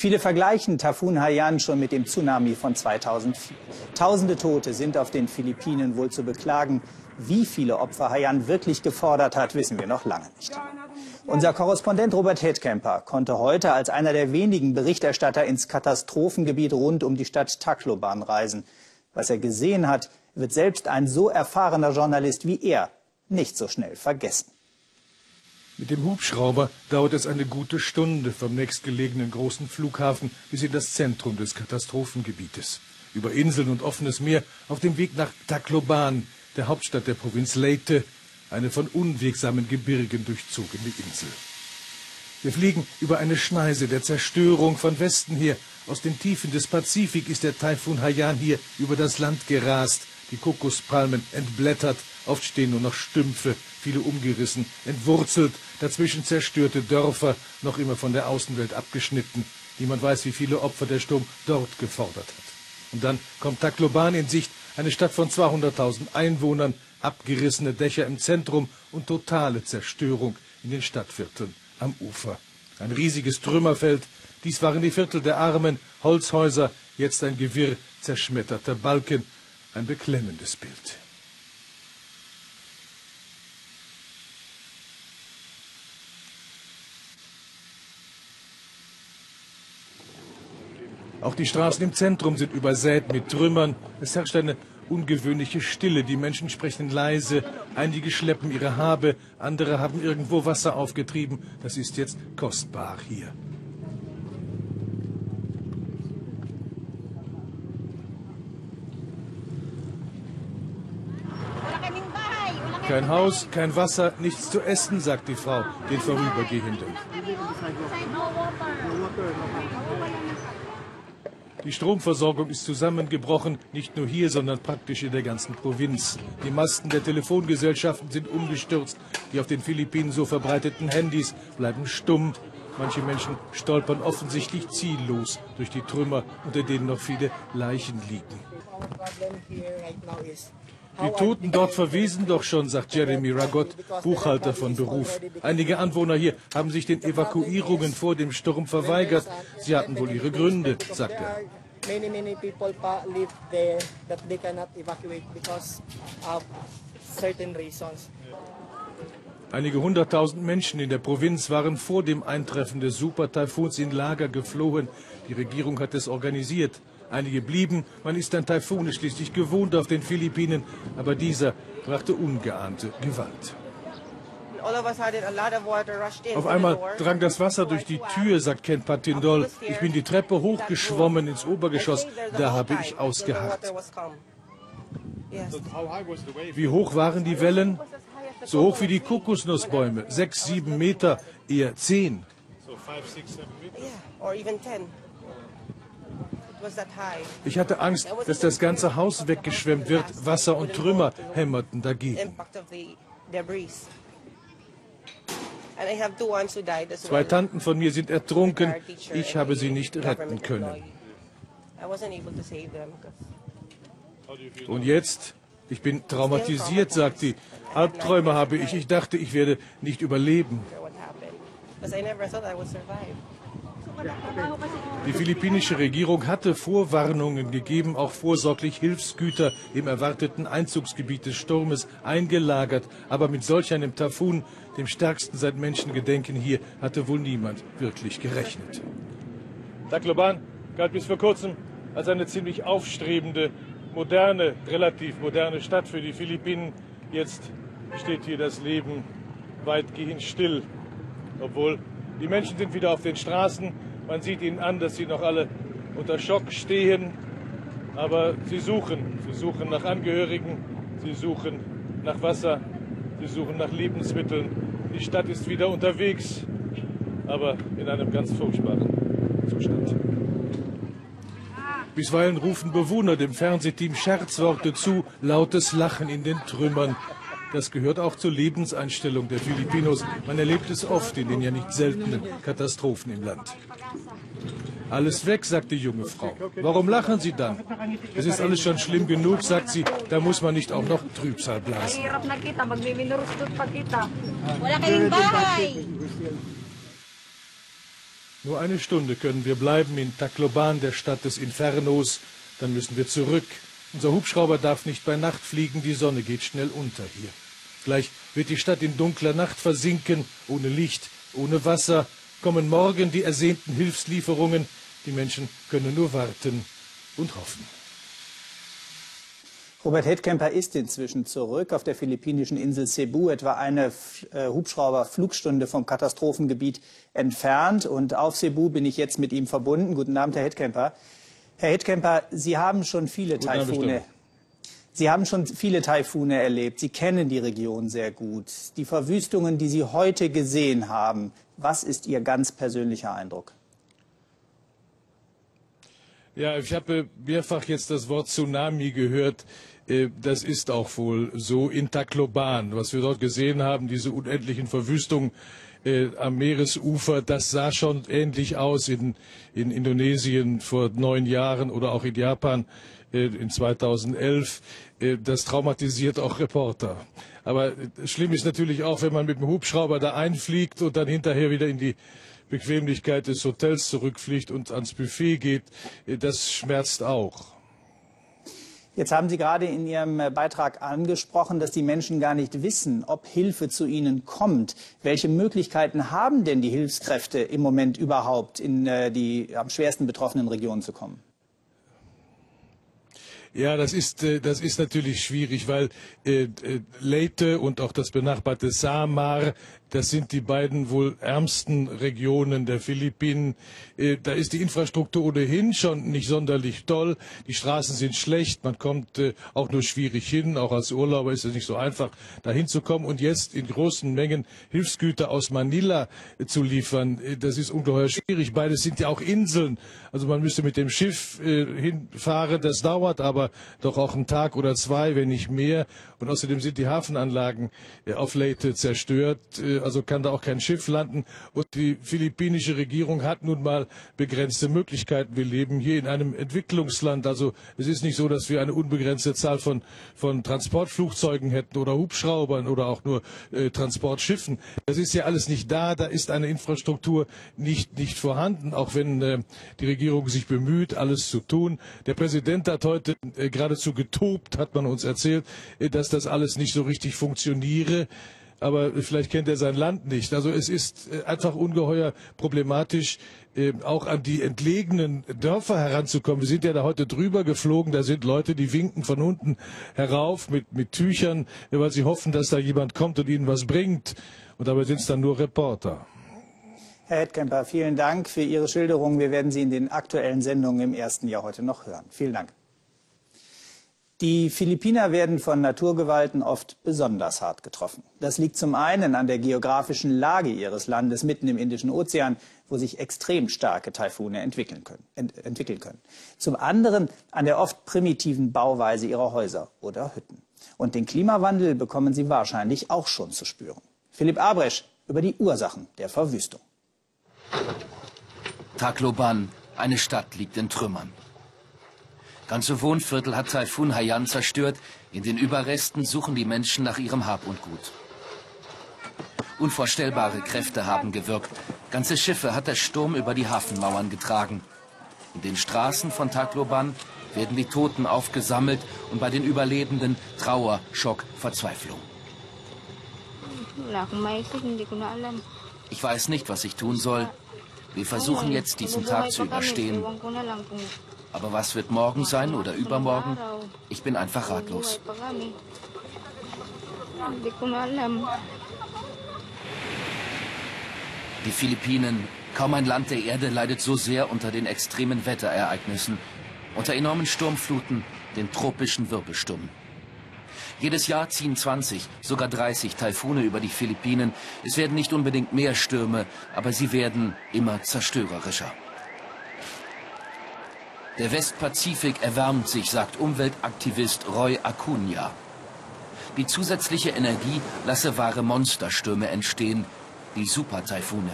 Viele vergleichen Taifun Haiyan schon mit dem Tsunami von 2004. Tausende Tote sind auf den Philippinen wohl zu beklagen. Wie viele Opfer Haiyan wirklich gefordert hat, wissen wir noch lange nicht. Unser Korrespondent Robert Hedkemper konnte heute als einer der wenigen Berichterstatter ins Katastrophengebiet rund um die Stadt Tacloban reisen. Was er gesehen hat, wird selbst ein so erfahrener Journalist wie er nicht so schnell vergessen. Mit dem Hubschrauber dauert es eine gute Stunde vom nächstgelegenen großen Flughafen bis in das Zentrum des Katastrophengebietes. Über Inseln und offenes Meer auf dem Weg nach Tacloban, der Hauptstadt der Provinz Leyte, eine von unwegsamen Gebirgen durchzogene Insel. Wir fliegen über eine Schneise der Zerstörung von Westen her. Aus den Tiefen des Pazifik ist der Taifun Haiyan hier über das Land gerast, die Kokospalmen entblättert, oft stehen nur noch Stümpfe, viele umgerissen, entwurzelt, dazwischen zerstörte Dörfer, noch immer von der Außenwelt abgeschnitten. Niemand weiß, wie viele Opfer der Sturm dort gefordert hat. Und dann kommt Tacloban in Sicht, eine Stadt von 200.000 Einwohnern, abgerissene Dächer im Zentrum und totale Zerstörung in den Stadtvierteln am Ufer. Ein riesiges Trümmerfeld, dies waren die Viertel der Armen, Holzhäuser, jetzt ein Gewirr zerschmetterter Balken, ein beklemmendes Bild. Auch die Straßen im Zentrum sind übersät mit Trümmern. Es herrscht eine ungewöhnliche Stille. Die Menschen sprechen leise. Einige schleppen ihre Habe, andere haben irgendwo Wasser aufgetrieben. Das ist jetzt kostbar hier. Kein Haus, kein Wasser, nichts zu essen, sagt die Frau den Vorübergehenden. Die Stromversorgung ist zusammengebrochen, nicht nur hier, sondern praktisch in der ganzen Provinz. Die Masten der Telefongesellschaften sind umgestürzt. Die auf den Philippinen so verbreiteten Handys bleiben stumm. Manche Menschen stolpern offensichtlich ziellos durch die Trümmer, unter denen noch viele Leichen liegen. Die Toten dort verwesen doch schon, sagt Jeremy Ragot, Buchhalter von Beruf. Einige Anwohner hier haben sich den Evakuierungen vor dem Sturm verweigert. Sie hatten wohl ihre Gründe, sagt er. Many, many people live there that they cannot evacuate because of certain reasons. Einige hunderttausend Menschen in der Provinz waren vor dem Eintreffen des Supertaifuns in Lager geflohen. Die Regierung hat es organisiert. Einige blieben. Man ist ein Taifun schließlich gewohnt auf den Philippinen. Aber dieser brachte ungeahnte Gewalt. Auf einmal drang das Wasser durch die Tür, sagt Ken Patindol. Ich bin die Treppe hochgeschwommen ins Obergeschoss. Da habe ich ausgeharrt. Wie hoch waren die Wellen? So hoch wie die Kokosnussbäume. Sechs, sieben Meter, eher zehn. Ich hatte Angst, dass das ganze Haus weggeschwemmt wird. Wasser und Trümmer hämmerten dagegen. Zwei Tanten von mir sind ertrunken. Ich habe sie nicht retten können. Und jetzt? Ich bin traumatisiert, sagt sie. Albträume habe ich. Ich dachte, ich werde nicht überleben. Die philippinische Regierung hatte Vorwarnungen gegeben, auch vorsorglich Hilfsgüter im erwarteten Einzugsgebiet des Sturmes eingelagert. Aber mit solch einem Taifun, dem stärksten seit Menschengedenken hier, hatte wohl niemand wirklich gerechnet. Tacloban galt bis vor kurzem als eine ziemlich aufstrebende, moderne, relativ moderne Stadt für die Philippinen. Jetzt steht hier das Leben weitgehend still, obwohl die Menschen sind wieder auf den Straßen. Man sieht ihnen an, dass sie noch alle unter Schock stehen. Aber sie suchen. Sie suchen nach Angehörigen. Sie suchen nach Wasser. Sie suchen nach Lebensmitteln. Die Stadt ist wieder unterwegs, aber in einem ganz furchtbaren Zustand. Bisweilen rufen Bewohner dem Fernsehteam Scherzworte zu, lautes Lachen in den Trümmern. Das gehört auch zur Lebenseinstellung der Filipinos. Man erlebt es oft in den ja nicht seltenen Katastrophen im Land. Alles weg, sagt die junge Frau. Warum lachen Sie dann? Es ist alles schon schlimm genug, sagt sie. Da muss man nicht auch noch Trübsal blasen. Nur eine Stunde können wir bleiben in Tacloban, der Stadt des Infernos. Dann müssen wir zurück. Unser Hubschrauber darf nicht bei Nacht fliegen, die Sonne geht schnell unter hier. Gleich wird die Stadt in dunkler Nacht versinken, ohne Licht, ohne Wasser. Kommen morgen die ersehnten Hilfslieferungen. Die Menschen können nur warten und hoffen. Robert Hedkemper ist inzwischen zurück auf der philippinischen Insel Cebu, etwa eine äh, Hubschrauberflugstunde vom Katastrophengebiet entfernt. Und auf Cebu bin ich jetzt mit ihm verbunden. Guten Abend, Herr Hedkemper. Herr Hedkemper, Sie haben schon viele Taifune. Sie haben schon viele Taifune erlebt. Sie kennen die Region sehr gut. Die Verwüstungen, die Sie heute gesehen haben, was ist Ihr ganz persönlicher Eindruck? Ja, ich habe mehrfach jetzt das Wort Tsunami gehört. Äh, das ist auch wohl so in Tacloban, was wir dort gesehen haben, diese unendlichen Verwüstungen äh, am Meeresufer, das sah schon ähnlich aus in, in Indonesien vor neun Jahren oder auch in Japan äh, in 2011. Äh, das traumatisiert auch Reporter. Aber äh, schlimm ist natürlich auch, wenn man mit dem Hubschrauber da einfliegt und dann hinterher wieder in die Bequemlichkeit des Hotels zurückfliegt und ans Buffet geht, äh, das schmerzt auch. Jetzt haben Sie gerade in Ihrem äh, Beitrag angesprochen, dass die Menschen gar nicht wissen, ob Hilfe zu ihnen kommt. Welche Möglichkeiten haben denn die Hilfskräfte im Moment überhaupt, in äh, die am schwersten betroffenen Regionen zu kommen? Ja, das ist, äh, das ist natürlich schwierig, weil Leyte und auch das benachbarte Samar, das sind die beiden wohl ärmsten Regionen der Philippinen. Äh, da ist die Infrastruktur ohnehin schon nicht sonderlich toll. Die Straßen sind schlecht, man kommt äh, auch nur schwierig hin. Auch als Urlauber ist es nicht so einfach, da hinzukommen. Und jetzt in großen Mengen Hilfsgüter aus Manila äh, zu liefern, das ist ungeheuer schwierig. Beides sind ja auch Inseln. Also man müsste mit dem Schiff hinfahren, das dauert aber doch auch einen Tag oder zwei, wenn nicht mehr. Und außerdem sind die Hafenanlagen auf Leyte zerstört, also kann da auch kein Schiff landen. Und die philippinische Regierung hat nun mal begrenzte Möglichkeiten. Wir leben hier in einem Entwicklungsland, also es ist nicht so, dass wir eine unbegrenzte Zahl von, von Transportflugzeugen hätten oder Hubschraubern oder auch nur äh, Transportschiffen. Das ist ja alles nicht da, da ist eine Infrastruktur nicht, nicht vorhanden, auch wenn äh, die Regierung sich bemüht, alles zu tun. Der Präsident hat heute äh, geradezu getobt, hat man uns erzählt, äh, dass das alles nicht so richtig funktioniere. Aber vielleicht kennt er sein Land nicht. Also es ist äh, einfach ungeheuer problematisch, auch an die entlegenen Dörfer heranzukommen. Wir sind ja da heute drüber geflogen. Da sind Leute, die winken von unten herauf mit, mit Tüchern, weil sie hoffen, dass da jemand kommt und ihnen was bringt. Und dabei sind es dann nur Reporter. Herr Hettkemper, vielen Dank für Ihre Schilderung. Wir werden Sie in den aktuellen Sendungen im ersten Jahr heute noch hören. Vielen Dank. Die Philippiner werden von Naturgewalten oft besonders hart getroffen. Das liegt zum einen an der geografischen Lage ihres Landes mitten im Indischen Ozean, wo sich extrem starke Taifune entwickeln können, ent entwickeln können. Zum anderen an der oft primitiven Bauweise ihrer Häuser oder Hütten. Und den Klimawandel bekommen sie wahrscheinlich auch schon zu spüren. Philipp Abresch über die Ursachen der Verwüstung. Tacloban, eine Stadt liegt in Trümmern. Ganze Wohnviertel hat Taifun Haiyan zerstört. In den Überresten suchen die Menschen nach ihrem Hab und Gut. Unvorstellbare Kräfte haben gewirkt. Ganze Schiffe hat der Sturm über die Hafenmauern getragen. In den Straßen von Tacloban werden die Toten aufgesammelt und bei den Überlebenden Trauer, Schock, Verzweiflung. Ich weiß nicht, was ich tun soll. Wir versuchen jetzt, diesen Tag zu überstehen. Aber was wird morgen sein oder übermorgen? Ich bin einfach ratlos. Die Philippinen, kaum ein Land der Erde leidet so sehr unter den extremen Wetterereignissen, unter enormen Sturmfluten, den tropischen Wirbelsturm. Jedes Jahr ziehen 20, sogar 30 Taifune über die Philippinen. Es werden nicht unbedingt mehr Stürme, aber sie werden immer zerstörerischer. Der Westpazifik erwärmt sich, sagt Umweltaktivist Roy Acuna. Die zusätzliche Energie lasse wahre Monsterstürme entstehen, die Supertaifune.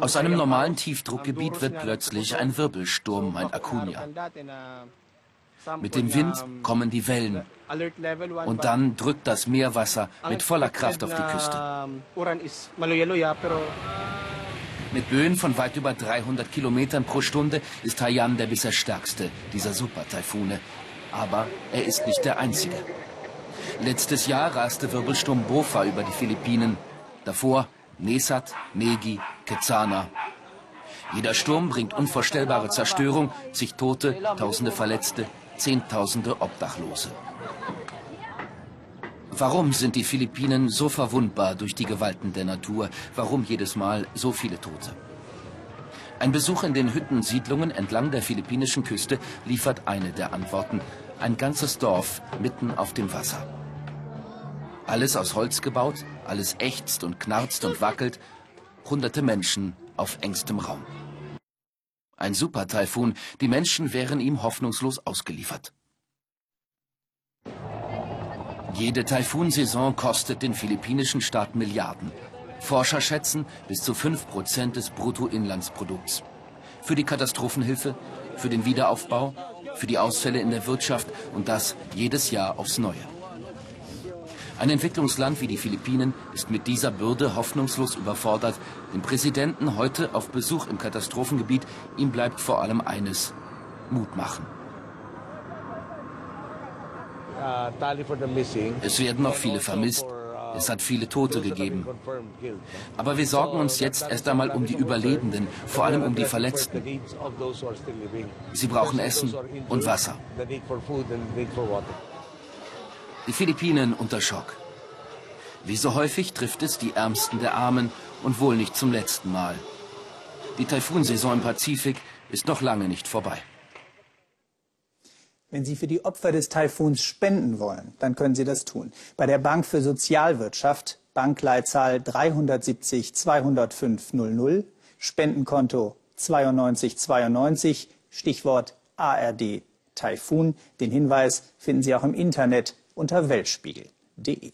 Aus einem normalen Tiefdruckgebiet wird plötzlich ein Wirbelsturm, meint Acuna. Mit dem Wind kommen die Wellen. Und dann drückt das Meerwasser mit voller Kraft auf die Küste. Mit Böen von weit über 300 Kilometern pro Stunde ist Haiyan der bisher stärkste dieser Super-Taifune. Aber er ist nicht der einzige. Letztes Jahr raste Wirbelsturm Bofa über die Philippinen. Davor Nesat, Negi, Quezana. Jeder Sturm bringt unvorstellbare Zerstörung, zig Tote, tausende Verletzte, zehntausende Obdachlose. Warum sind die Philippinen so verwundbar durch die Gewalten der Natur? Warum jedes Mal so viele Tote? Ein Besuch in den Hüttensiedlungen entlang der philippinischen Küste liefert eine der Antworten. Ein ganzes Dorf mitten auf dem Wasser. Alles aus Holz gebaut, alles ächzt und knarzt und wackelt. Hunderte Menschen auf engstem Raum. Ein Supertaifun, die Menschen wären ihm hoffnungslos ausgeliefert. Jede Taifunsaison kostet den philippinischen Staat Milliarden. Forscher schätzen bis zu 5% des Bruttoinlandsprodukts. Für die Katastrophenhilfe, für den Wiederaufbau, für die Ausfälle in der Wirtschaft und das jedes Jahr aufs Neue. Ein Entwicklungsland wie die Philippinen ist mit dieser Bürde hoffnungslos überfordert. Dem Präsidenten heute auf Besuch im Katastrophengebiet, ihm bleibt vor allem eines, Mut machen. Es werden noch viele vermisst. Es hat viele Tote gegeben. Aber wir sorgen uns jetzt erst einmal um die Überlebenden, vor allem um die Verletzten. Sie brauchen Essen und Wasser. Die Philippinen unter Schock. Wie so häufig trifft es die Ärmsten der Armen und wohl nicht zum letzten Mal. Die Taifunsaison im Pazifik ist noch lange nicht vorbei. Wenn Sie für die Opfer des Taifuns spenden wollen, dann können Sie das tun. Bei der Bank für Sozialwirtschaft, Bankleitzahl 370 205 00, Spendenkonto 9292, Stichwort ARD Taifun. Den Hinweis finden Sie auch im Internet unter weltspiegel.de.